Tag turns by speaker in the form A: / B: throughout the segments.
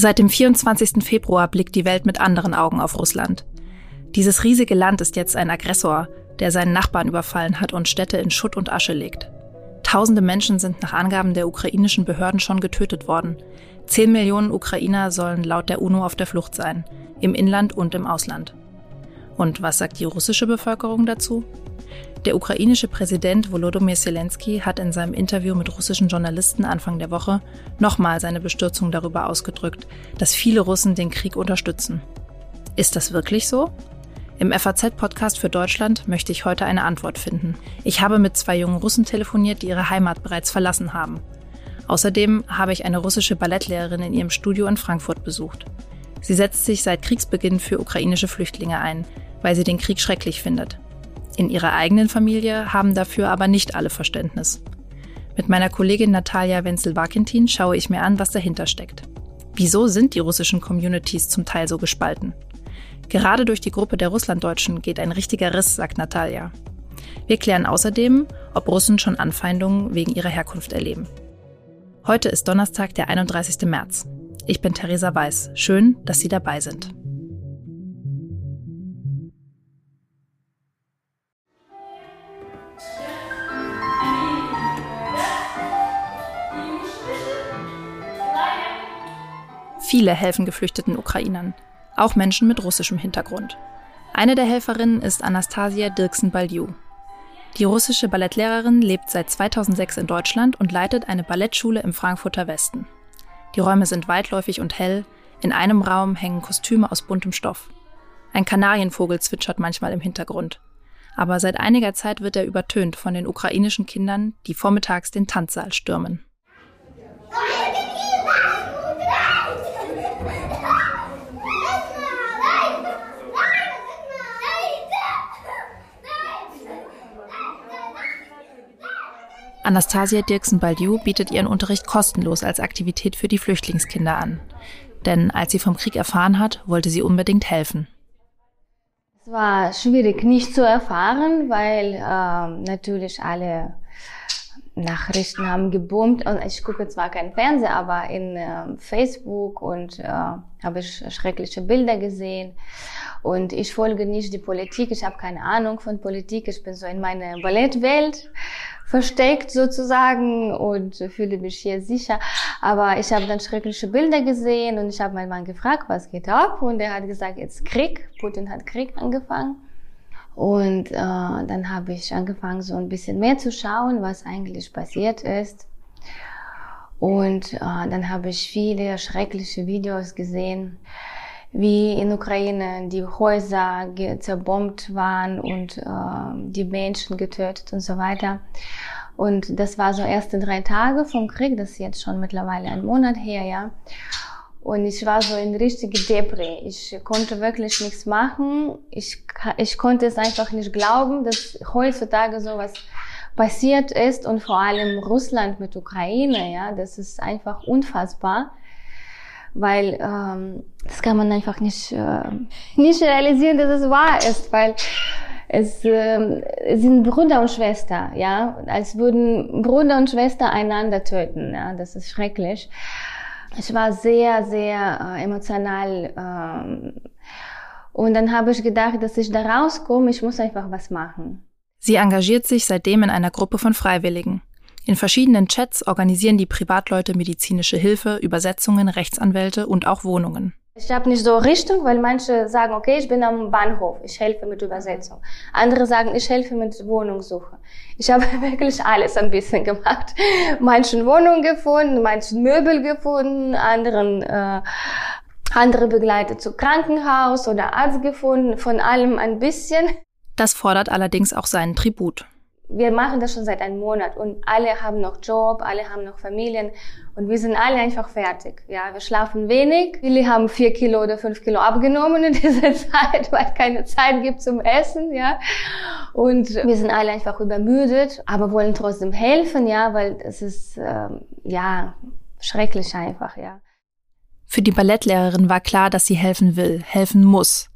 A: Seit dem 24. Februar blickt die Welt mit anderen Augen auf Russland. Dieses riesige Land ist jetzt ein Aggressor, der seinen Nachbarn überfallen hat und Städte in Schutt und Asche legt. Tausende Menschen sind nach Angaben der ukrainischen Behörden schon getötet worden. Zehn Millionen Ukrainer sollen laut der UNO auf der Flucht sein, im Inland und im Ausland. Und was sagt die russische Bevölkerung dazu? Der ukrainische Präsident Volodymyr Zelensky hat in seinem Interview mit russischen Journalisten Anfang der Woche nochmal seine Bestürzung darüber ausgedrückt, dass viele Russen den Krieg unterstützen. Ist das wirklich so? Im FAZ-Podcast für Deutschland möchte ich heute eine Antwort finden. Ich habe mit zwei jungen Russen telefoniert, die ihre Heimat bereits verlassen haben. Außerdem habe ich eine russische Ballettlehrerin in ihrem Studio in Frankfurt besucht. Sie setzt sich seit Kriegsbeginn für ukrainische Flüchtlinge ein, weil sie den Krieg schrecklich findet. In ihrer eigenen Familie haben dafür aber nicht alle Verständnis. Mit meiner Kollegin Natalia Wenzel-Wakentin schaue ich mir an, was dahinter steckt. Wieso sind die russischen Communities zum Teil so gespalten? Gerade durch die Gruppe der Russlanddeutschen geht ein richtiger Riss, sagt Natalia. Wir klären außerdem, ob Russen schon Anfeindungen wegen ihrer Herkunft erleben. Heute ist Donnerstag, der 31. März. Ich bin Theresa Weiß. Schön, dass Sie dabei sind. Viele helfen geflüchteten Ukrainern, auch Menschen mit russischem Hintergrund. Eine der Helferinnen ist Anastasia Dirksen-Baldiu. Die russische Ballettlehrerin lebt seit 2006 in Deutschland und leitet eine Ballettschule im Frankfurter Westen. Die Räume sind weitläufig und hell, in einem Raum hängen Kostüme aus buntem Stoff. Ein Kanarienvogel zwitschert manchmal im Hintergrund. Aber seit einiger Zeit wird er übertönt von den ukrainischen Kindern, die vormittags den Tanzsaal stürmen. Anastasia Dirksen-Baldiu bietet ihren Unterricht kostenlos als Aktivität für die Flüchtlingskinder an. Denn als sie vom Krieg erfahren hat, wollte sie unbedingt helfen.
B: Es war schwierig nicht zu erfahren, weil äh, natürlich alle Nachrichten haben geboomt. Und ich gucke zwar kein Fernseher, aber in äh, Facebook und äh, habe ich schreckliche Bilder gesehen. Und ich folge nicht die Politik. Ich habe keine Ahnung von Politik. Ich bin so in meiner Ballettwelt versteckt sozusagen und fühle mich hier sicher. Aber ich habe dann schreckliche Bilder gesehen und ich habe meinen Mann gefragt, was geht ab? Und er hat gesagt, jetzt Krieg. Putin hat Krieg angefangen. Und äh, dann habe ich angefangen, so ein bisschen mehr zu schauen, was eigentlich passiert ist. Und äh, dann habe ich viele schreckliche Videos gesehen, wie in Ukraine die Häuser zerbombt waren und äh, die Menschen getötet und so weiter. Und das war so erste drei Tage vom Krieg, das ist jetzt schon mittlerweile ein Monat her, ja. Und ich war so in richtige Depri. Ich konnte wirklich nichts machen. Ich, ich konnte es einfach nicht glauben, dass heutzutage sowas passiert ist und vor allem Russland mit Ukraine, ja, das ist einfach unfassbar weil ähm, das kann man einfach nicht, äh, nicht realisieren, dass es wahr ist, weil es äh, sind Bruder und Schwester, ja, als würden Bruder und Schwester einander töten, ja, das ist schrecklich. Ich war sehr, sehr äh, emotional ähm, und dann habe ich gedacht, dass ich da rauskomme, ich muss einfach was machen.
A: Sie engagiert sich seitdem in einer Gruppe von Freiwilligen. In verschiedenen Chats organisieren die Privatleute medizinische Hilfe, Übersetzungen, Rechtsanwälte und auch Wohnungen.
B: Ich habe nicht so Richtung, weil manche sagen, okay, ich bin am Bahnhof, ich helfe mit Übersetzung. Andere sagen, ich helfe mit Wohnungssuche. Ich habe wirklich alles ein bisschen gemacht. Manchen Wohnungen gefunden, manchen Möbel gefunden, anderen äh, andere begleitet zu Krankenhaus oder Arzt gefunden, von allem ein bisschen.
A: Das fordert allerdings auch seinen Tribut
B: wir machen das schon seit einem Monat und alle haben noch Job, alle haben noch Familien und wir sind alle einfach fertig. Ja, wir schlafen wenig. Viele haben vier Kilo oder fünf Kilo abgenommen in dieser Zeit, weil es keine Zeit gibt zum Essen. Ja, und wir sind alle einfach übermüdet, aber wollen trotzdem helfen. Ja, weil es ist ähm, ja schrecklich einfach. Ja.
A: Für die Ballettlehrerin war klar, dass sie helfen will, helfen muss,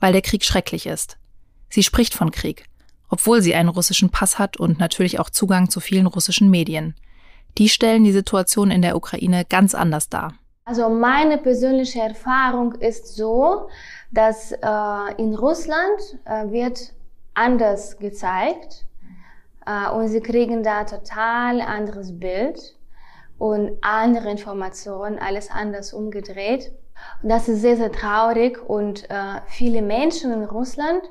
A: weil der Krieg schrecklich ist. Sie spricht von Krieg obwohl sie einen russischen Pass hat und natürlich auch Zugang zu vielen russischen Medien. Die stellen die Situation in der Ukraine ganz anders dar.
B: Also meine persönliche Erfahrung ist so, dass äh, in Russland äh, wird anders gezeigt äh, und sie kriegen da total anderes Bild und andere Informationen, alles anders umgedreht. Und das ist sehr, sehr traurig und äh, viele Menschen in Russland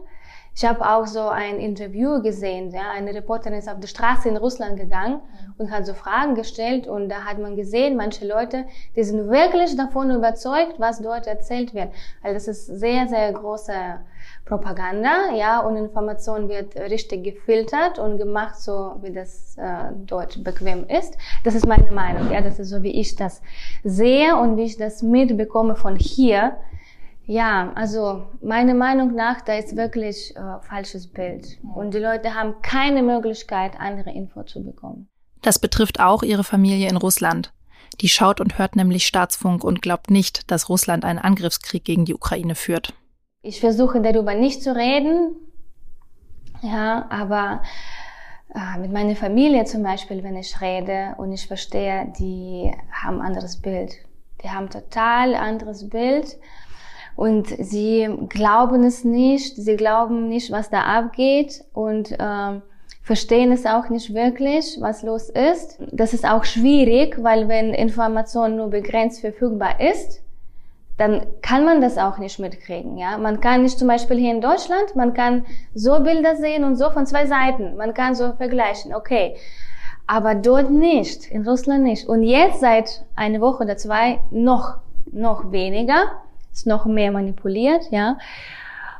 B: ich habe auch so ein Interview gesehen. Ja, eine Reporterin ist auf die Straße in Russland gegangen und hat so Fragen gestellt und da hat man gesehen, manche Leute, die sind wirklich davon überzeugt, was dort erzählt wird. Weil das ist sehr, sehr große Propaganda, ja, und Information wird richtig gefiltert und gemacht, so wie das äh, dort bequem ist. Das ist meine Meinung, ja, das ist so, wie ich das sehe und wie ich das mitbekomme von hier ja, also meiner Meinung nach, da ist wirklich äh, falsches Bild. Und die Leute haben keine Möglichkeit, andere Info zu bekommen.
A: Das betrifft auch ihre Familie in Russland. Die schaut und hört nämlich Staatsfunk und glaubt nicht, dass Russland einen Angriffskrieg gegen die Ukraine führt.
B: Ich versuche darüber nicht zu reden, ja, aber äh, mit meiner Familie zum Beispiel, wenn ich rede und ich verstehe, die haben ein anderes Bild. Die haben total anderes Bild und sie glauben es nicht, sie glauben nicht, was da abgeht und ähm, verstehen es auch nicht wirklich, was los ist. Das ist auch schwierig, weil wenn Information nur begrenzt verfügbar ist, dann kann man das auch nicht mitkriegen. Ja, man kann nicht zum Beispiel hier in Deutschland, man kann so Bilder sehen und so von zwei Seiten. Man kann so vergleichen. Okay, aber dort nicht, in Russland nicht. Und jetzt seit einer Woche oder zwei noch noch weniger ist noch mehr manipuliert, ja.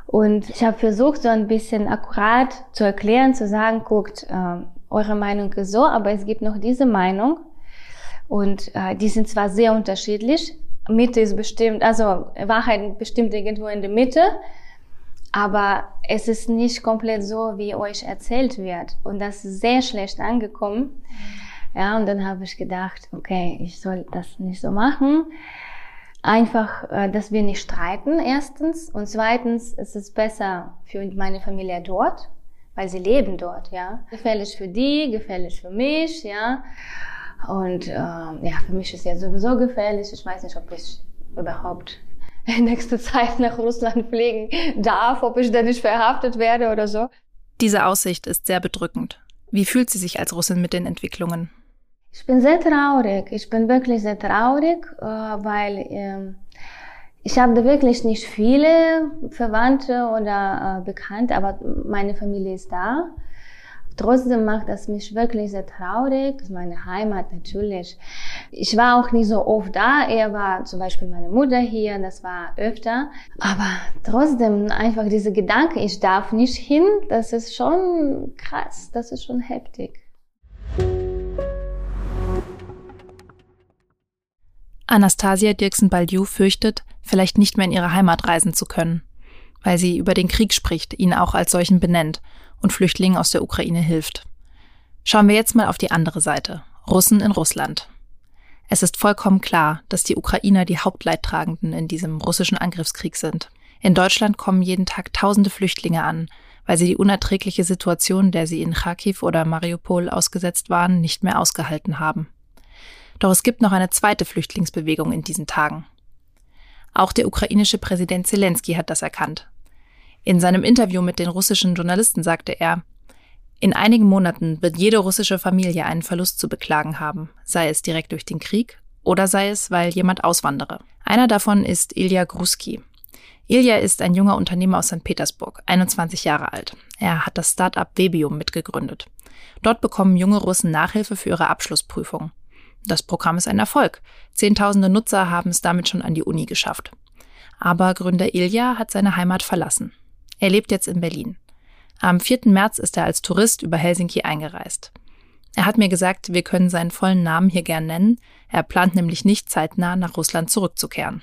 B: Und ich habe versucht, so ein bisschen akkurat zu erklären, zu sagen, guckt, äh, eure Meinung ist so, aber es gibt noch diese Meinung. Und äh, die sind zwar sehr unterschiedlich. Mitte ist bestimmt, also Wahrheit bestimmt irgendwo in der Mitte. Aber es ist nicht komplett so, wie euch erzählt wird. Und das ist sehr schlecht angekommen. Ja, und dann habe ich gedacht, okay, ich soll das nicht so machen. Einfach, äh, dass wir nicht streiten, erstens. Und zweitens ist es besser für meine Familie dort, weil sie leben dort, ja. Gefährlich für die, gefährlich für mich, ja. Und äh, ja, für mich ist ja sowieso gefährlich. Ich weiß nicht, ob ich überhaupt in nächster Zeit nach Russland fliegen darf, ob ich da nicht verhaftet werde oder so.
A: Diese Aussicht ist sehr bedrückend. Wie fühlt sie sich als Russin mit den Entwicklungen?
B: Ich bin sehr traurig. Ich bin wirklich sehr traurig, äh, weil ähm, ich habe wirklich nicht viele Verwandte oder äh, Bekannte, aber meine Familie ist da. Trotzdem macht das mich wirklich sehr traurig. Meine Heimat natürlich. Ich war auch nicht so oft da. Er war zum Beispiel meine Mutter hier, das war öfter. Aber trotzdem einfach diese Gedanke, ich darf nicht hin, das ist schon krass, das ist schon heftig.
A: Anastasia Dirksen-Baldiou fürchtet, vielleicht nicht mehr in ihre Heimat reisen zu können, weil sie über den Krieg spricht, ihn auch als solchen benennt und Flüchtlingen aus der Ukraine hilft. Schauen wir jetzt mal auf die andere Seite, Russen in Russland. Es ist vollkommen klar, dass die Ukrainer die Hauptleidtragenden in diesem russischen Angriffskrieg sind. In Deutschland kommen jeden Tag tausende Flüchtlinge an, weil sie die unerträgliche Situation, der sie in Kharkiv oder Mariupol ausgesetzt waren, nicht mehr ausgehalten haben. Doch es gibt noch eine zweite Flüchtlingsbewegung in diesen Tagen. Auch der ukrainische Präsident Zelensky hat das erkannt. In seinem Interview mit den russischen Journalisten sagte er, in einigen Monaten wird jede russische Familie einen Verlust zu beklagen haben, sei es direkt durch den Krieg oder sei es, weil jemand auswandere. Einer davon ist Ilya Gruski. Ilya ist ein junger Unternehmer aus St. Petersburg, 21 Jahre alt. Er hat das Start-up Webium mitgegründet. Dort bekommen junge Russen Nachhilfe für ihre Abschlussprüfung. Das Programm ist ein Erfolg. Zehntausende Nutzer haben es damit schon an die Uni geschafft. Aber Gründer Ilja hat seine Heimat verlassen. Er lebt jetzt in Berlin. Am 4. März ist er als Tourist über Helsinki eingereist. Er hat mir gesagt, wir können seinen vollen Namen hier gern nennen. Er plant nämlich nicht zeitnah nach Russland zurückzukehren.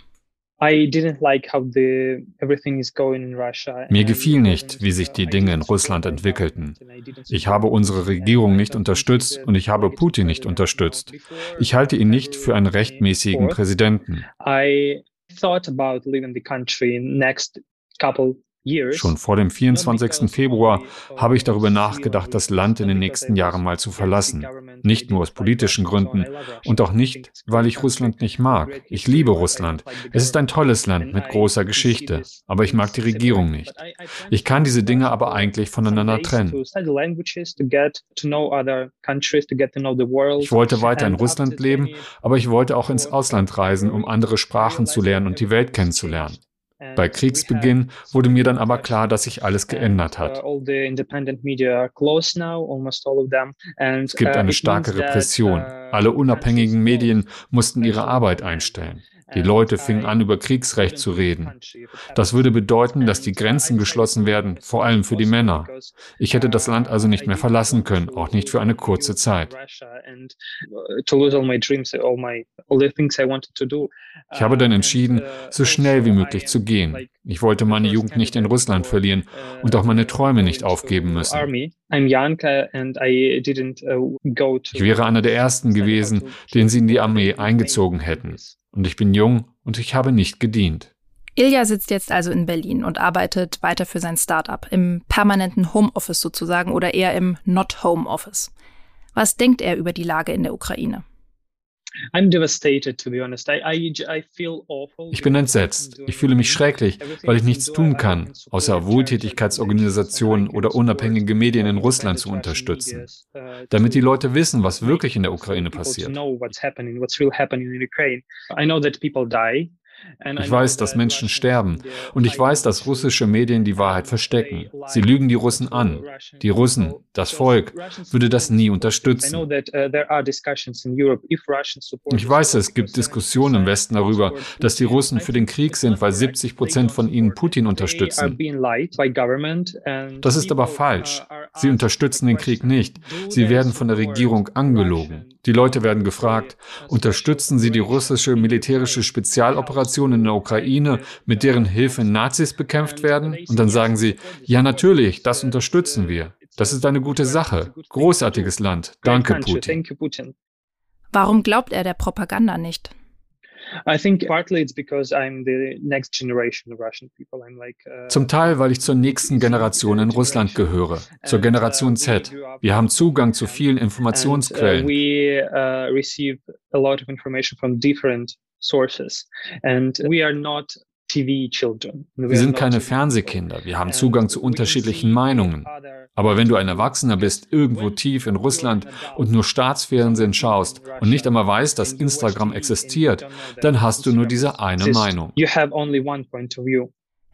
C: Mir
D: gefiel nicht, wie sich die Dinge in Russland entwickelten. Ich habe unsere Regierung nicht unterstützt und ich habe Putin nicht unterstützt. Ich halte ihn nicht für einen rechtmäßigen Präsidenten. Schon vor dem 24. Februar habe ich darüber nachgedacht, das Land in den nächsten Jahren mal zu verlassen. Nicht nur aus politischen Gründen und auch nicht, weil ich Russland nicht mag. Ich liebe Russland. Es ist ein tolles Land mit großer Geschichte, aber ich mag die Regierung nicht. Ich kann diese Dinge aber eigentlich voneinander trennen. Ich wollte weiter in Russland leben, aber ich wollte auch ins Ausland reisen, um andere Sprachen zu lernen und die Welt kennenzulernen. Bei Kriegsbeginn wurde mir dann aber klar, dass sich alles geändert hat.
C: Uh,
D: es gibt eine uh, starke Repression. Uh, Alle unabhängigen Medien mussten ihre Arbeit einstellen. Die Leute fingen an, über Kriegsrecht zu reden. Das würde bedeuten, dass die Grenzen geschlossen werden, vor allem für die Männer. Ich hätte das Land also nicht mehr verlassen können, auch nicht für eine kurze Zeit. Ich habe dann entschieden, so schnell wie mölich zu gehen. Ich wollte meine Jugend nicht in Russland verlieren und auch meine Träume nicht aufgeben müssen. Ich wäre einer der Ersten gewesen, den sie in die Armee eingezogen hätten und ich bin jung und ich habe nicht gedient.
A: Ilja sitzt jetzt also in Berlin und arbeitet weiter für sein Startup im permanenten Homeoffice sozusagen oder eher im Not Home Office. Was denkt er über die Lage in der Ukraine?
D: Ich bin entsetzt. Ich fühle mich schrecklich, weil ich nichts tun kann, außer Wohltätigkeitsorganisationen oder unabhängige Medien in Russland zu unterstützen, damit die Leute wissen, was wirklich in der Ukraine passiert. Ich weiß, dass Menschen sterben. Und ich weiß, dass russische Medien die Wahrheit verstecken. Sie lügen die Russen an. Die Russen, das Volk, würde das nie unterstützen. Ich weiß, es gibt Diskussionen im Westen darüber, dass die Russen für den Krieg sind, weil 70 Prozent von ihnen Putin unterstützen. Das ist aber falsch. Sie unterstützen den Krieg nicht. Sie werden von der Regierung angelogen. Die Leute werden gefragt, unterstützen Sie die russische militärische Spezialoperation in der Ukraine, mit deren Hilfe Nazis bekämpft werden? Und dann sagen sie, ja natürlich, das unterstützen wir. Das ist eine gute Sache. Großartiges Land. Danke, Putin.
A: Warum glaubt er der Propaganda nicht?
D: Zum Teil, weil ich zur nächsten Generation in Russland gehöre, zur Generation uh, Z. Wir haben Zugang zu vielen uh, Informationsquellen. Wir sind keine Fernsehkinder. Wir haben Zugang zu unterschiedlichen Meinungen. Aber wenn du ein Erwachsener bist, irgendwo tief in Russland und nur Staatsfernsehen schaust und nicht einmal weißt, dass Instagram existiert, dann hast du nur diese eine Meinung.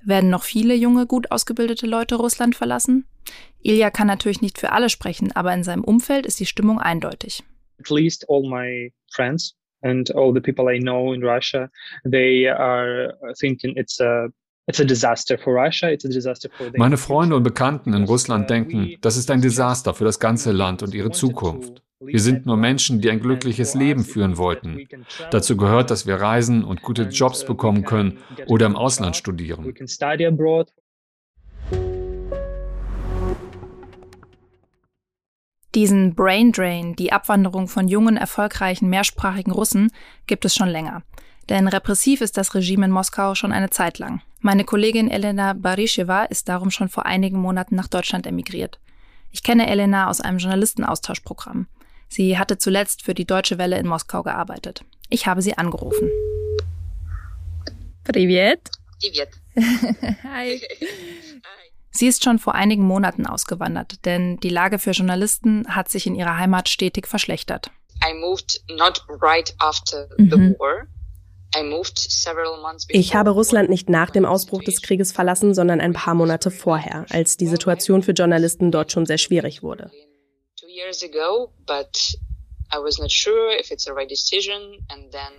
A: Werden noch viele junge, gut ausgebildete Leute Russland verlassen? Ilya kann natürlich nicht für alle sprechen, aber in seinem Umfeld ist die Stimmung eindeutig. At least all my friends
D: and all the people I know in Russia, they are thinking it's a meine Freunde und Bekannten in Russland denken, das ist ein Desaster für das ganze Land und ihre Zukunft. Wir sind nur Menschen, die ein glückliches Leben führen wollten. Dazu gehört, dass wir reisen und gute Jobs bekommen können oder im Ausland studieren.
A: Diesen Brain Drain, die Abwanderung von jungen, erfolgreichen, mehrsprachigen Russen, gibt es schon länger. Denn repressiv ist das Regime in Moskau schon eine Zeit lang. Meine Kollegin Elena Barischewa ist darum schon vor einigen Monaten nach Deutschland emigriert. Ich kenne Elena aus einem Journalistenaustauschprogramm. Sie hatte zuletzt für die Deutsche Welle in Moskau gearbeitet. Ich habe sie angerufen. Privet. Privet. Hi. Sie ist schon vor einigen Monaten ausgewandert, denn die Lage für Journalisten hat sich in ihrer Heimat stetig verschlechtert.
E: I moved not right after the mhm. war. Ich habe Russland nicht nach dem Ausbruch des Krieges verlassen, sondern ein paar Monate vorher, als die Situation für Journalisten dort schon sehr schwierig wurde.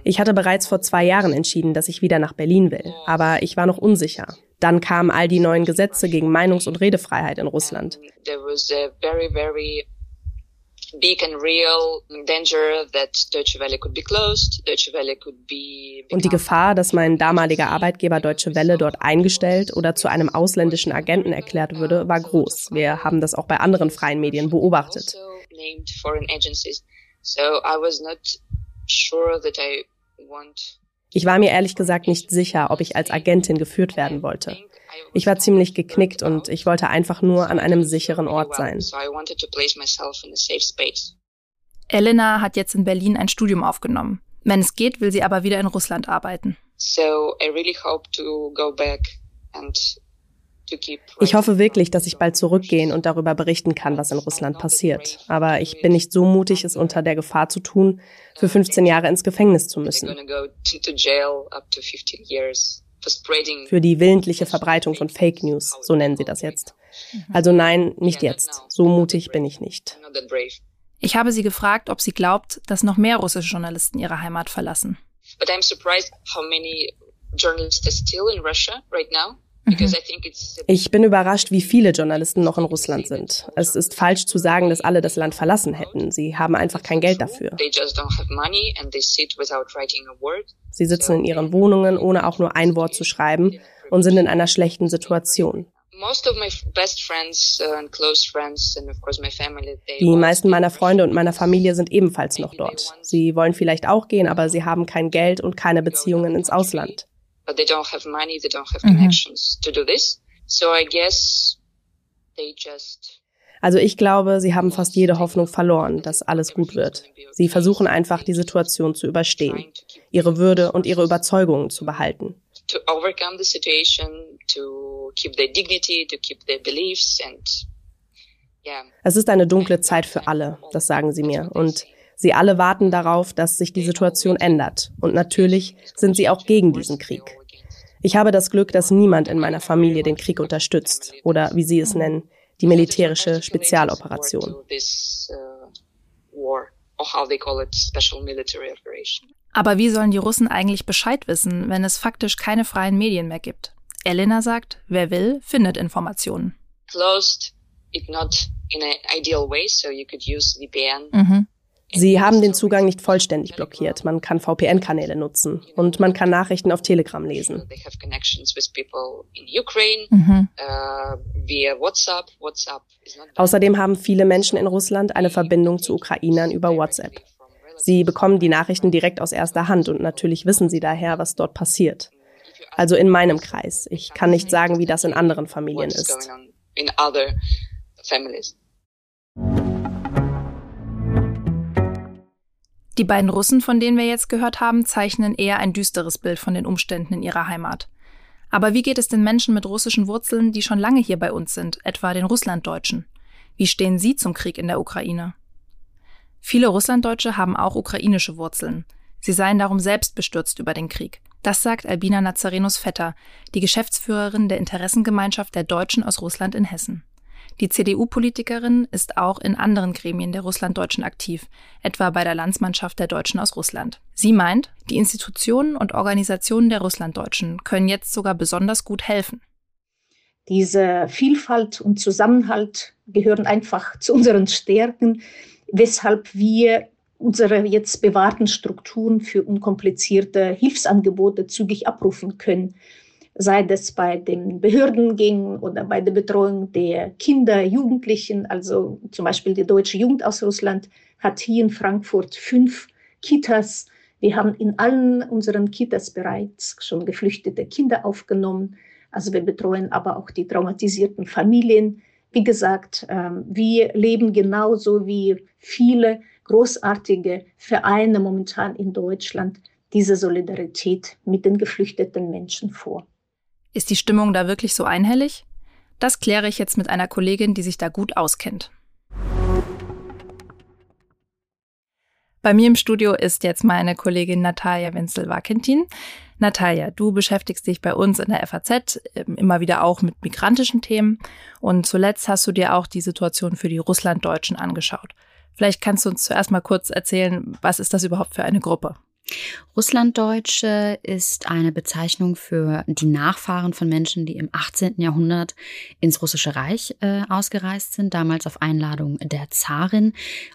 E: Ich hatte bereits vor zwei Jahren entschieden, dass ich wieder nach Berlin will, aber ich war noch unsicher. Dann kamen all die neuen Gesetze gegen Meinungs- und Redefreiheit in Russland. Und die Gefahr, dass mein damaliger Arbeitgeber Deutsche Welle dort eingestellt oder zu einem ausländischen Agenten erklärt würde, war groß. Wir haben das auch bei anderen freien Medien beobachtet. Ich war mir ehrlich gesagt nicht sicher, ob ich als Agentin geführt werden wollte. Ich war ziemlich geknickt und ich wollte einfach nur an einem sicheren Ort sein.
A: Elena hat jetzt in Berlin ein Studium aufgenommen. Wenn es geht, will sie aber wieder in Russland arbeiten.
E: Ich hoffe wirklich, dass ich bald zurückgehen und darüber berichten kann, was in Russland passiert. Aber ich bin nicht so mutig, es unter der Gefahr zu tun, für 15 Jahre ins Gefängnis zu müssen. Für die willentliche Verbreitung von Fake News, so nennen sie das jetzt. Also nein, nicht jetzt. So mutig bin ich nicht.
A: Ich habe sie gefragt, ob sie glaubt, dass noch mehr russische Journalisten ihre Heimat verlassen. But I'm surprised how many journalists are still in Russia right now.
E: Mhm. Ich bin überrascht, wie viele Journalisten noch in Russland sind. Es ist falsch zu sagen, dass alle das Land verlassen hätten. Sie haben einfach kein Geld dafür. Sie sitzen in ihren Wohnungen, ohne auch nur ein Wort zu schreiben und sind in einer schlechten Situation. Die meisten meiner Freunde und meiner Familie sind ebenfalls noch dort. Sie wollen vielleicht auch gehen, aber sie haben kein Geld und keine Beziehungen ins Ausland. Also ich glaube, sie haben fast jede Hoffnung verloren, dass alles gut wird. Sie versuchen einfach, die Situation zu überstehen, ihre Würde und ihre Überzeugungen zu behalten. Es ist eine dunkle Zeit für alle, das sagen sie mir. Und sie alle warten darauf, dass sich die Situation ändert. Und natürlich sind sie auch gegen diesen Krieg. Ich habe das Glück, dass niemand in meiner Familie den Krieg unterstützt oder, wie sie es nennen, die militärische Spezialoperation.
A: Aber wie sollen die Russen eigentlich Bescheid wissen, wenn es faktisch keine freien Medien mehr gibt? Elena sagt, wer will, findet Informationen.
E: Mhm. Sie haben den Zugang nicht vollständig blockiert. Man kann VPN-Kanäle nutzen und man kann Nachrichten auf Telegram lesen. Mhm. Außerdem haben viele Menschen in Russland eine Verbindung zu Ukrainern über WhatsApp. Sie bekommen die Nachrichten direkt aus erster Hand und natürlich wissen sie daher, was dort passiert. Also in meinem Kreis. Ich kann nicht sagen, wie das in anderen Familien ist.
A: Die beiden Russen, von denen wir jetzt gehört haben, zeichnen eher ein düsteres Bild von den Umständen in ihrer Heimat. Aber wie geht es den Menschen mit russischen Wurzeln, die schon lange hier bei uns sind, etwa den Russlanddeutschen? Wie stehen sie zum Krieg in der Ukraine? Viele Russlanddeutsche haben auch ukrainische Wurzeln. Sie seien darum selbst bestürzt über den Krieg. Das sagt Albina Nazarenus Vetter, die Geschäftsführerin der Interessengemeinschaft der Deutschen aus Russland in Hessen. Die CDU-Politikerin ist auch in anderen Gremien der Russlanddeutschen aktiv, etwa bei der Landsmannschaft der Deutschen aus Russland. Sie meint, die Institutionen und Organisationen der Russlanddeutschen können jetzt sogar besonders gut helfen.
C: Diese Vielfalt und Zusammenhalt gehören einfach zu unseren Stärken weshalb wir unsere jetzt bewahrten Strukturen für unkomplizierte Hilfsangebote zügig abrufen können, sei das bei den Behördengängen oder bei der Betreuung der Kinder, Jugendlichen. Also zum Beispiel die Deutsche Jugend aus Russland hat hier in Frankfurt fünf Kitas. Wir haben in allen unseren Kitas bereits schon geflüchtete Kinder aufgenommen. Also wir betreuen aber auch die traumatisierten Familien. Wie gesagt, ähm, wir leben genauso wie viele großartige Vereine momentan in Deutschland diese Solidarität mit den geflüchteten Menschen vor.
A: Ist die Stimmung da wirklich so einhellig? Das kläre ich jetzt mit einer Kollegin, die sich da gut auskennt. Bei mir im Studio ist jetzt meine Kollegin Natalia Wenzel-Wakentin. Natalia, du beschäftigst dich bei uns in der FAZ ähm, immer wieder auch mit migrantischen Themen und zuletzt hast du dir auch die Situation für die Russlanddeutschen angeschaut. Vielleicht kannst du uns zuerst mal kurz erzählen, was ist das überhaupt für eine Gruppe?
F: Russlanddeutsche ist eine Bezeichnung für die Nachfahren von Menschen, die im 18. Jahrhundert ins Russische Reich äh, ausgereist sind, damals auf Einladung der Zarin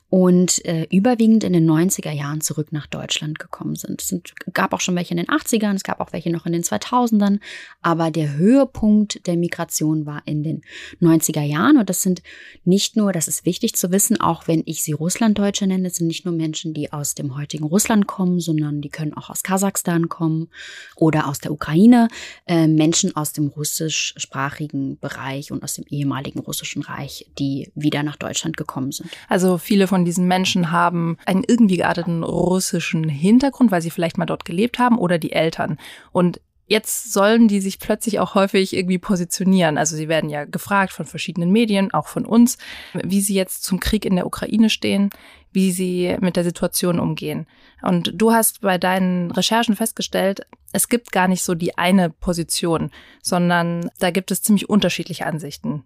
F: und äh, überwiegend in den 90er Jahren zurück nach Deutschland gekommen sind. Es sind, gab auch schon welche in den 80ern, es gab auch welche noch in den 2000ern, aber der Höhepunkt der Migration war in den 90er Jahren und das sind nicht nur, das ist wichtig zu wissen, auch wenn ich sie Russlanddeutsche nenne, sind nicht nur Menschen, die aus dem heutigen Russland kommen, sondern Ländern, die können auch aus Kasachstan kommen oder aus der Ukraine, äh, Menschen aus dem russischsprachigen Bereich und aus dem ehemaligen russischen Reich, die wieder nach Deutschland gekommen sind.
A: Also viele von diesen Menschen haben einen irgendwie gearteten russischen Hintergrund, weil sie vielleicht mal dort gelebt haben oder die Eltern. Und Jetzt sollen die sich plötzlich auch häufig irgendwie positionieren. Also sie werden ja gefragt von verschiedenen Medien, auch von uns, wie sie jetzt zum Krieg in der Ukraine stehen, wie sie mit der Situation umgehen. Und du hast bei deinen Recherchen festgestellt, es gibt gar nicht so die eine Position, sondern da gibt es ziemlich unterschiedliche Ansichten.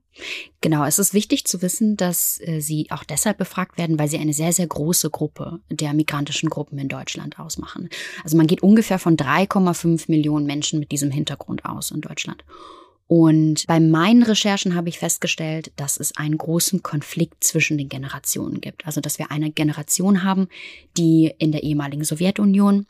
F: Genau, es ist wichtig zu wissen, dass äh, sie auch deshalb befragt werden, weil sie eine sehr, sehr große Gruppe der migrantischen Gruppen in Deutschland ausmachen. Also man geht ungefähr von 3,5 Millionen Menschen mit diesem Hintergrund aus in Deutschland. Und bei meinen Recherchen habe ich festgestellt, dass es einen großen Konflikt zwischen den Generationen gibt. Also, dass wir eine Generation haben, die in der ehemaligen Sowjetunion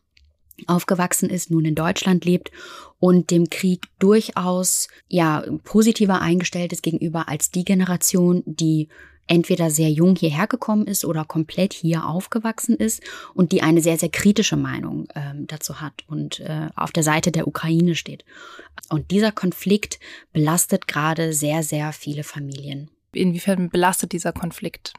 F: aufgewachsen ist, nun in Deutschland lebt und dem Krieg durchaus ja positiver eingestellt ist gegenüber als die Generation, die entweder sehr jung hierher gekommen ist oder komplett hier aufgewachsen ist und die eine sehr, sehr kritische Meinung ähm, dazu hat und äh, auf der Seite der Ukraine steht. Und dieser Konflikt belastet gerade sehr, sehr viele Familien.
A: Inwiefern belastet dieser Konflikt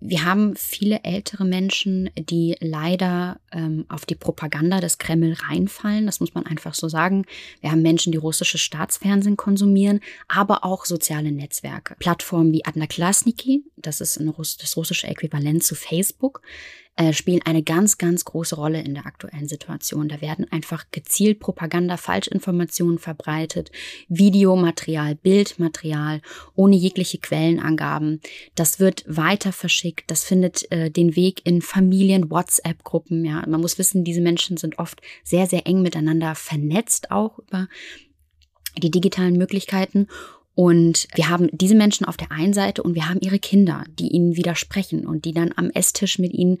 F: wir haben viele ältere Menschen, die leider ähm, auf die Propaganda des Kreml reinfallen. Das muss man einfach so sagen. Wir haben Menschen, die russisches Staatsfernsehen konsumieren, aber auch soziale Netzwerke. Plattformen wie Adnaklasniki, das ist Russ das russische Äquivalent zu Facebook, äh, spielen eine ganz, ganz große Rolle in der aktuellen Situation. Da werden einfach gezielt Propaganda, Falschinformationen verbreitet, Videomaterial, Bildmaterial, ohne jegliche Quellenangaben. Das wird weiter verschickt. Das findet äh, den Weg in Familien, WhatsApp-Gruppen. Ja, man muss wissen, diese Menschen sind oft sehr, sehr eng miteinander vernetzt, auch über die digitalen Möglichkeiten. Und wir haben diese Menschen auf der einen Seite und wir haben ihre Kinder, die ihnen widersprechen und die dann am Esstisch mit ihnen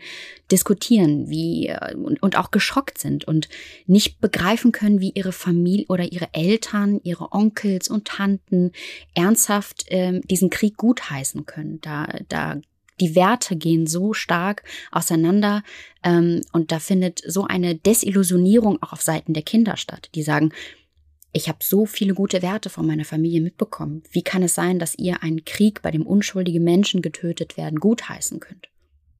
F: diskutieren, wie äh, und, und auch geschockt sind und nicht begreifen können, wie ihre Familie oder ihre Eltern, ihre Onkels und Tanten ernsthaft äh, diesen Krieg gutheißen können. Da, da die Werte gehen so stark auseinander ähm, und da findet so eine Desillusionierung auch auf Seiten der Kinder statt. Die sagen, ich habe so viele gute Werte von meiner Familie mitbekommen. Wie kann es sein, dass ihr einen Krieg, bei dem unschuldige Menschen getötet werden, gutheißen könnt?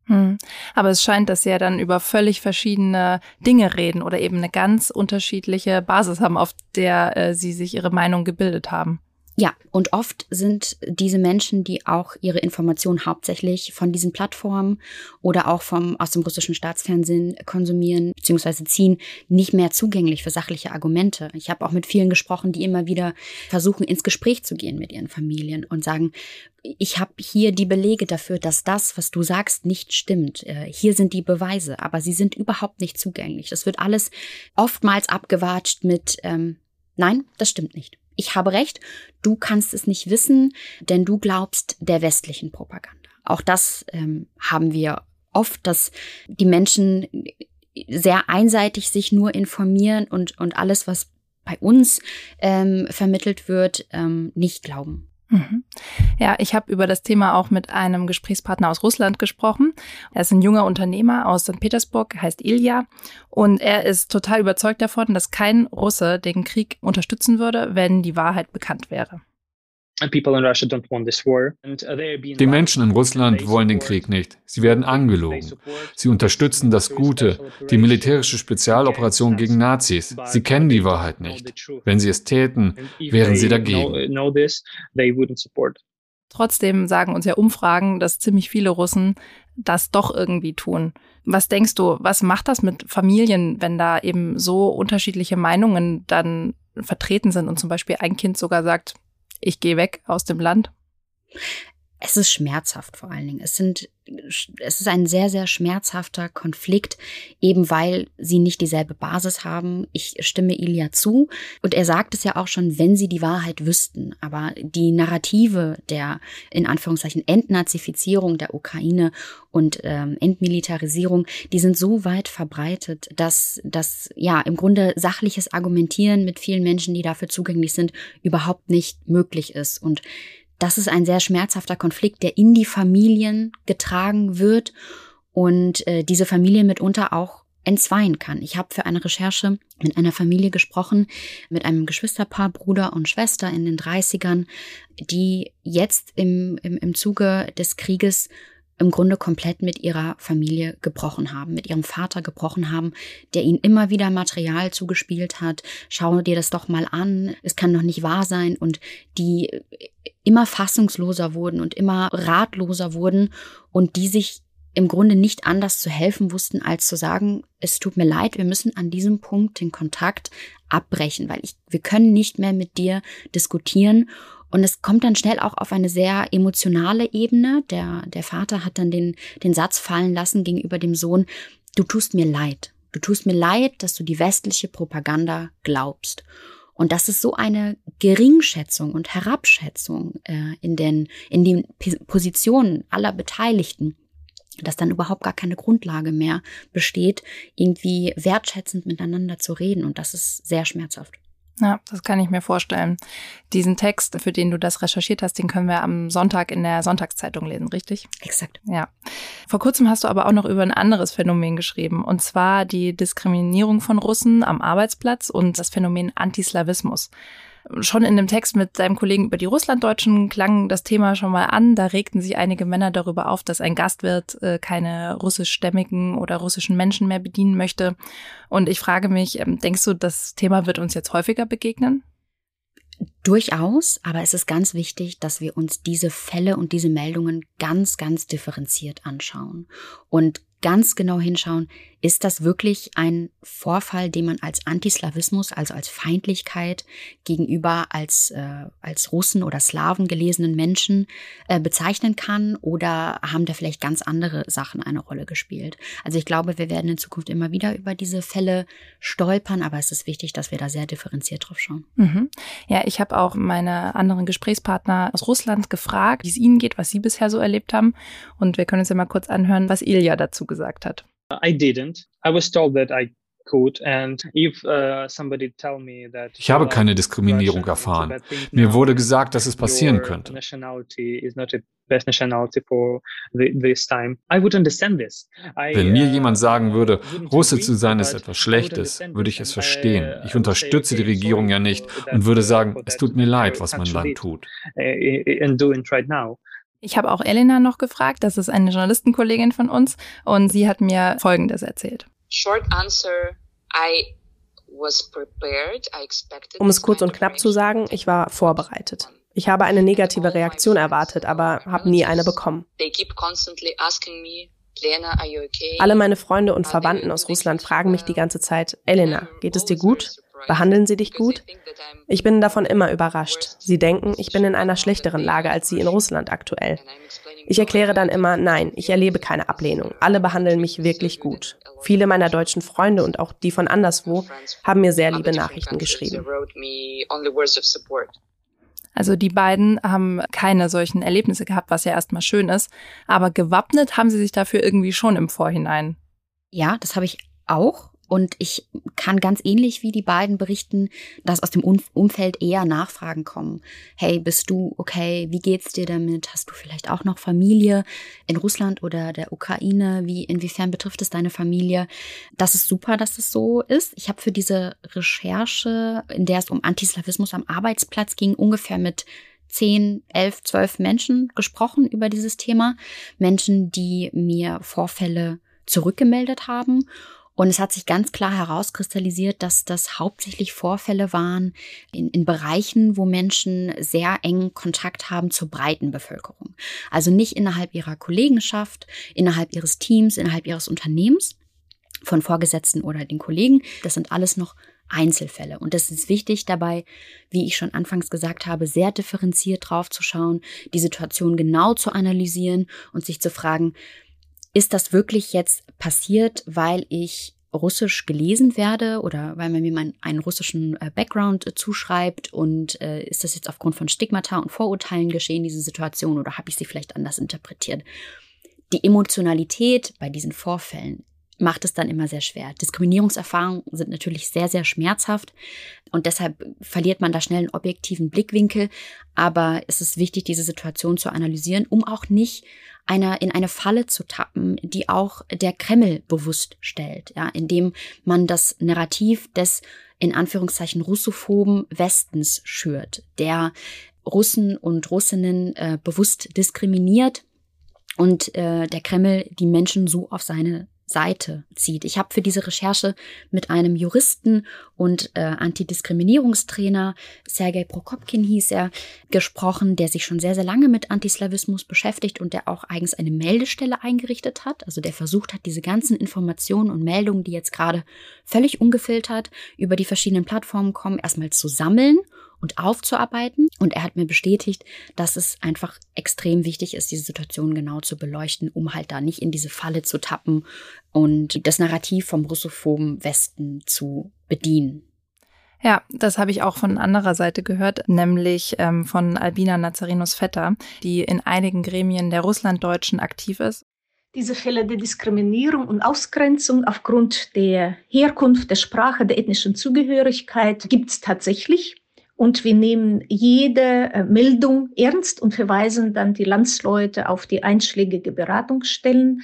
A: Hm. Aber es scheint, dass sie ja dann über völlig verschiedene Dinge reden oder eben eine ganz unterschiedliche Basis haben, auf der äh, sie sich ihre Meinung gebildet haben.
F: Ja, und oft sind diese Menschen, die auch ihre Informationen hauptsächlich von diesen Plattformen oder auch vom aus dem russischen Staatsfernsehen konsumieren bzw. ziehen, nicht mehr zugänglich für sachliche Argumente. Ich habe auch mit vielen gesprochen, die immer wieder versuchen, ins Gespräch zu gehen mit ihren Familien und sagen, ich habe hier die Belege dafür, dass das, was du sagst, nicht stimmt. Äh, hier sind die Beweise, aber sie sind überhaupt nicht zugänglich. Das wird alles oftmals abgewatscht mit ähm, Nein, das stimmt nicht ich habe recht, du kannst es nicht wissen, denn du glaubst der westlichen Propaganda. Auch das ähm, haben wir oft, dass die Menschen sehr einseitig sich nur informieren und, und alles, was bei uns ähm, vermittelt wird, ähm, nicht glauben.
A: Mhm. Ja, ich habe über das Thema auch mit einem Gesprächspartner aus Russland gesprochen. Er ist ein junger Unternehmer aus St. Petersburg, heißt Ilja. Und er ist total überzeugt davon, dass kein Russe den Krieg unterstützen würde, wenn die Wahrheit bekannt wäre.
D: Uh, die Menschen in Russland wollen den Krieg nicht. Sie werden angelogen. Sie unterstützen das Gute, die militärische Spezialoperation gegen Nazis. Sie kennen die Wahrheit nicht. Wenn sie es täten, wären sie dagegen.
A: Trotzdem sagen uns ja Umfragen, dass ziemlich viele Russen das doch irgendwie tun. Was denkst du, was macht das mit Familien, wenn da eben so unterschiedliche Meinungen dann vertreten sind und zum Beispiel ein Kind sogar sagt, ich gehe weg aus dem Land?
F: Es ist schmerzhaft vor allen Dingen. Es sind es ist ein sehr, sehr schmerzhafter Konflikt, eben weil sie nicht dieselbe Basis haben. Ich stimme Ilya zu. Und er sagt es ja auch schon, wenn sie die Wahrheit wüssten. Aber die Narrative der, in Anführungszeichen, Entnazifizierung der Ukraine und ähm, Entmilitarisierung, die sind so weit verbreitet, dass das, ja, im Grunde sachliches Argumentieren mit vielen Menschen, die dafür zugänglich sind, überhaupt nicht möglich ist. Und das ist ein sehr schmerzhafter Konflikt, der in die Familien getragen wird und äh, diese Familien mitunter auch entzweien kann. Ich habe für eine Recherche mit einer Familie gesprochen, mit einem Geschwisterpaar, Bruder und Schwester in den 30ern, die jetzt im, im, im Zuge des Krieges im Grunde komplett mit ihrer Familie gebrochen haben, mit ihrem Vater gebrochen haben, der ihnen immer wieder Material zugespielt hat. Schau dir das doch mal an, es kann doch nicht wahr sein und die immer fassungsloser wurden und immer ratloser wurden und die sich im Grunde nicht anders zu helfen wussten, als zu sagen, es tut mir leid, wir müssen an diesem Punkt den Kontakt abbrechen, weil ich, wir können nicht mehr mit dir diskutieren. Und es kommt dann schnell auch auf eine sehr emotionale Ebene. Der, der Vater hat dann den, den Satz fallen lassen gegenüber dem Sohn, du tust mir leid. Du tust mir leid, dass du die westliche Propaganda glaubst. Und das ist so eine Geringschätzung und Herabschätzung äh, in den, in den Positionen aller Beteiligten dass dann überhaupt gar keine Grundlage mehr besteht, irgendwie wertschätzend miteinander zu reden. Und das ist sehr schmerzhaft.
A: Ja, das kann ich mir vorstellen. Diesen Text, für den du das recherchiert hast, den können wir am Sonntag in der Sonntagszeitung lesen, richtig?
F: Exakt.
A: Ja. Vor kurzem hast du aber auch noch über ein anderes Phänomen geschrieben, und zwar die Diskriminierung von Russen am Arbeitsplatz und das Phänomen Antislawismus. Schon in dem Text mit seinem Kollegen über die Russlanddeutschen klang das Thema schon mal an. Da regten sich einige Männer darüber auf, dass ein Gastwirt äh, keine russischstämmigen oder russischen Menschen mehr bedienen möchte. Und ich frage mich, ähm, denkst du, das Thema wird uns jetzt häufiger begegnen?
F: Durchaus, aber es ist ganz wichtig, dass wir uns diese Fälle und diese Meldungen ganz, ganz differenziert anschauen und ganz genau hinschauen, ist das wirklich ein Vorfall, den man als Antislawismus, also als Feindlichkeit gegenüber als, äh, als Russen oder Slawen gelesenen Menschen äh, bezeichnen kann? Oder haben da vielleicht ganz andere Sachen eine Rolle gespielt? Also ich glaube, wir werden in Zukunft immer wieder über diese Fälle stolpern, aber es ist wichtig, dass wir da sehr differenziert drauf schauen.
A: Mhm. Ja, ich habe auch meine anderen Gesprächspartner aus Russland gefragt, wie es ihnen geht, was sie bisher so erlebt haben. Und wir können uns ja mal kurz anhören, was Ilja dazu gesagt hat.
G: I didn't. I was told that I uh,
D: ich habe keine Diskriminierung erfahren. Mir wurde gesagt, dass es passieren könnte. Wenn mir jemand sagen würde, Russe zu sein ist etwas Schlechtes, würde ich es verstehen. Ich unterstütze die Regierung ja nicht und würde sagen, es tut mir leid, was mein Land tut.
A: Ich habe auch Elena noch gefragt, das ist eine Journalistenkollegin von uns, und sie hat mir Folgendes erzählt. Short answer,
E: I um es kurz und knapp zu sagen, ich war vorbereitet. Ich habe eine negative Reaktion erwartet, aber habe nie eine bekommen. Alle meine Freunde und Verwandten aus Russland fragen mich die ganze Zeit, Elena, geht es dir gut? Behandeln sie dich gut? Ich bin davon immer überrascht. Sie denken, ich bin in einer schlechteren Lage als sie in Russland aktuell. Ich erkläre dann immer, nein, ich erlebe keine Ablehnung. Alle behandeln mich wirklich gut. Viele meiner deutschen Freunde und auch die von anderswo haben mir sehr liebe Nachrichten geschrieben.
A: Also die beiden haben keine solchen Erlebnisse gehabt, was ja erstmal schön ist. Aber gewappnet haben sie sich dafür irgendwie schon im Vorhinein.
F: Ja, das habe ich auch. Und ich kann ganz ähnlich wie die beiden berichten, dass aus dem Umfeld eher Nachfragen kommen. Hey, bist du okay? Wie geht's dir damit? Hast du vielleicht auch noch Familie in Russland oder der Ukraine? Wie, inwiefern betrifft es deine Familie? Das ist super, dass es so ist. Ich habe für diese Recherche, in der es um Antislawismus am Arbeitsplatz ging, ungefähr mit zehn, elf, zwölf Menschen gesprochen über dieses Thema. Menschen, die mir Vorfälle zurückgemeldet haben und es hat sich ganz klar herauskristallisiert, dass das hauptsächlich Vorfälle waren in, in Bereichen, wo Menschen sehr engen Kontakt haben zur breiten Bevölkerung. Also nicht innerhalb ihrer Kollegenschaft, innerhalb ihres Teams, innerhalb ihres Unternehmens, von Vorgesetzten oder den Kollegen. Das sind alles noch Einzelfälle. Und es ist wichtig dabei, wie ich schon anfangs gesagt habe, sehr differenziert drauf zu schauen, die Situation genau zu analysieren und sich zu fragen, ist das wirklich jetzt passiert, weil ich Russisch gelesen werde oder weil man mir mein, einen russischen äh, Background äh, zuschreibt und äh, ist das jetzt aufgrund von Stigmata und Vorurteilen geschehen, diese Situation, oder habe ich sie vielleicht anders interpretiert? Die Emotionalität bei diesen Vorfällen macht es dann immer sehr schwer. Diskriminierungserfahrungen sind natürlich sehr, sehr schmerzhaft und deshalb verliert man da schnell einen objektiven Blickwinkel. Aber es ist wichtig, diese Situation zu analysieren, um auch nicht einer, in eine Falle zu tappen, die auch der Kreml bewusst stellt, ja, indem man das Narrativ des in Anführungszeichen russophoben Westens schürt, der Russen und Russinnen äh, bewusst diskriminiert und äh, der Kreml die Menschen so auf seine Seite zieht. Ich habe für diese Recherche mit einem Juristen und äh, Antidiskriminierungstrainer, Sergei Prokopkin hieß er, gesprochen, der sich schon sehr, sehr lange mit Antislawismus beschäftigt und der auch eigens eine Meldestelle eingerichtet hat. Also der versucht hat, diese ganzen Informationen und Meldungen, die jetzt gerade völlig ungefiltert über die verschiedenen Plattformen kommen, erstmal zu sammeln und aufzuarbeiten. Und er hat mir bestätigt, dass es einfach extrem wichtig ist, diese Situation genau zu beleuchten, um halt da nicht in diese Falle zu tappen und das Narrativ vom russophoben Westen zu bedienen.
A: Ja, das habe ich auch von anderer Seite gehört, nämlich ähm, von Albina Nazarinus Vetter, die in einigen Gremien der Russlanddeutschen aktiv ist.
C: Diese Fälle der Diskriminierung und Ausgrenzung aufgrund der Herkunft, der Sprache, der ethnischen Zugehörigkeit gibt es tatsächlich. Und wir nehmen jede äh, Meldung ernst und verweisen dann die Landsleute auf die einschlägige Beratungsstellen.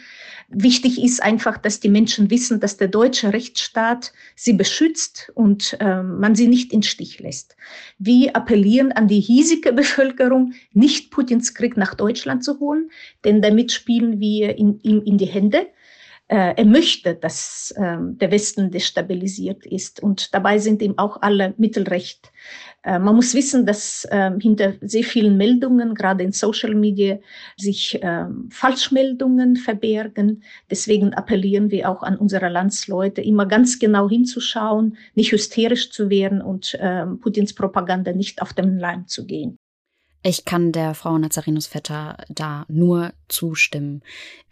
C: Wichtig ist einfach, dass die Menschen wissen, dass der deutsche Rechtsstaat sie beschützt und äh, man sie nicht in Stich lässt. Wir appellieren an die hiesige Bevölkerung, nicht Putins Krieg nach Deutschland zu holen, denn damit spielen wir ihm in, in die Hände. Äh, er möchte, dass äh, der Westen destabilisiert ist und dabei sind ihm auch alle Mittel recht. Äh, man muss wissen, dass ähm, hinter sehr vielen Meldungen, gerade in Social Media, sich ähm, Falschmeldungen verbergen. Deswegen appellieren wir auch an unsere Landsleute, immer ganz genau hinzuschauen, nicht hysterisch zu werden und ähm, Putins Propaganda nicht auf den Leim zu gehen.
F: Ich kann der Frau Nazarinus Vetter da nur zustimmen.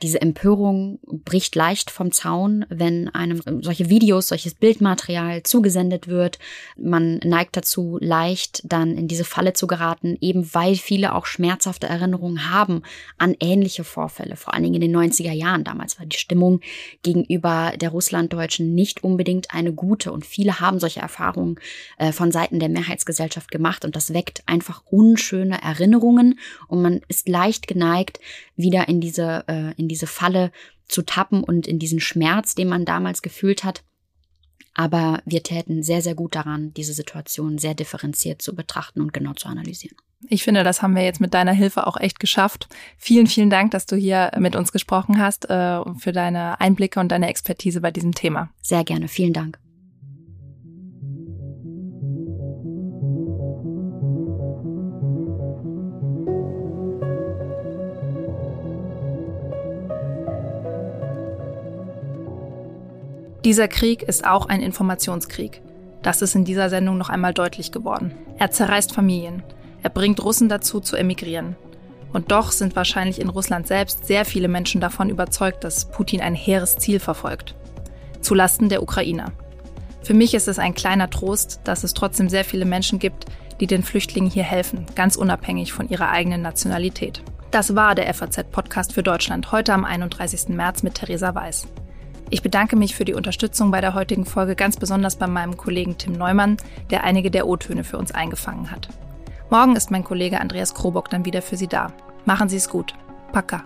F: Diese Empörung bricht leicht vom Zaun, wenn einem solche Videos, solches Bildmaterial zugesendet wird. Man neigt dazu, leicht dann in diese Falle zu geraten, eben weil viele auch schmerzhafte Erinnerungen haben an ähnliche Vorfälle, vor allen Dingen in den 90er Jahren. Damals war die Stimmung gegenüber der Russlanddeutschen nicht unbedingt eine gute und viele haben solche Erfahrungen äh, von Seiten der Mehrheitsgesellschaft gemacht und das weckt einfach unschöne Erinnerungen und man ist leicht geneigt, wieder in diese, äh, in diese Falle zu tappen und in diesen Schmerz, den man damals gefühlt hat. Aber wir täten sehr, sehr gut daran, diese Situation sehr differenziert zu betrachten und genau zu analysieren.
A: Ich finde, das haben wir jetzt mit deiner Hilfe auch echt geschafft. Vielen, vielen Dank, dass du hier mit uns gesprochen hast, äh, für deine Einblicke und deine Expertise bei diesem Thema.
F: Sehr gerne. Vielen Dank.
A: Dieser Krieg ist auch ein Informationskrieg. Das ist in dieser Sendung noch einmal deutlich geworden. Er zerreißt Familien. Er bringt Russen dazu zu emigrieren. Und doch sind wahrscheinlich in Russland selbst sehr viele Menschen davon überzeugt, dass Putin ein hehres Ziel verfolgt. Zulasten der Ukrainer. Für mich ist es ein kleiner Trost, dass es trotzdem sehr viele Menschen gibt, die den Flüchtlingen hier helfen, ganz unabhängig von ihrer eigenen Nationalität. Das war der FAZ-Podcast für Deutschland heute am 31. März mit Theresa Weiß. Ich bedanke mich für die Unterstützung bei der heutigen Folge ganz besonders bei meinem Kollegen Tim Neumann, der einige der O-Töne für uns eingefangen hat. Morgen ist mein Kollege Andreas Krobock dann wieder für Sie da. Machen Sie es gut. Paka.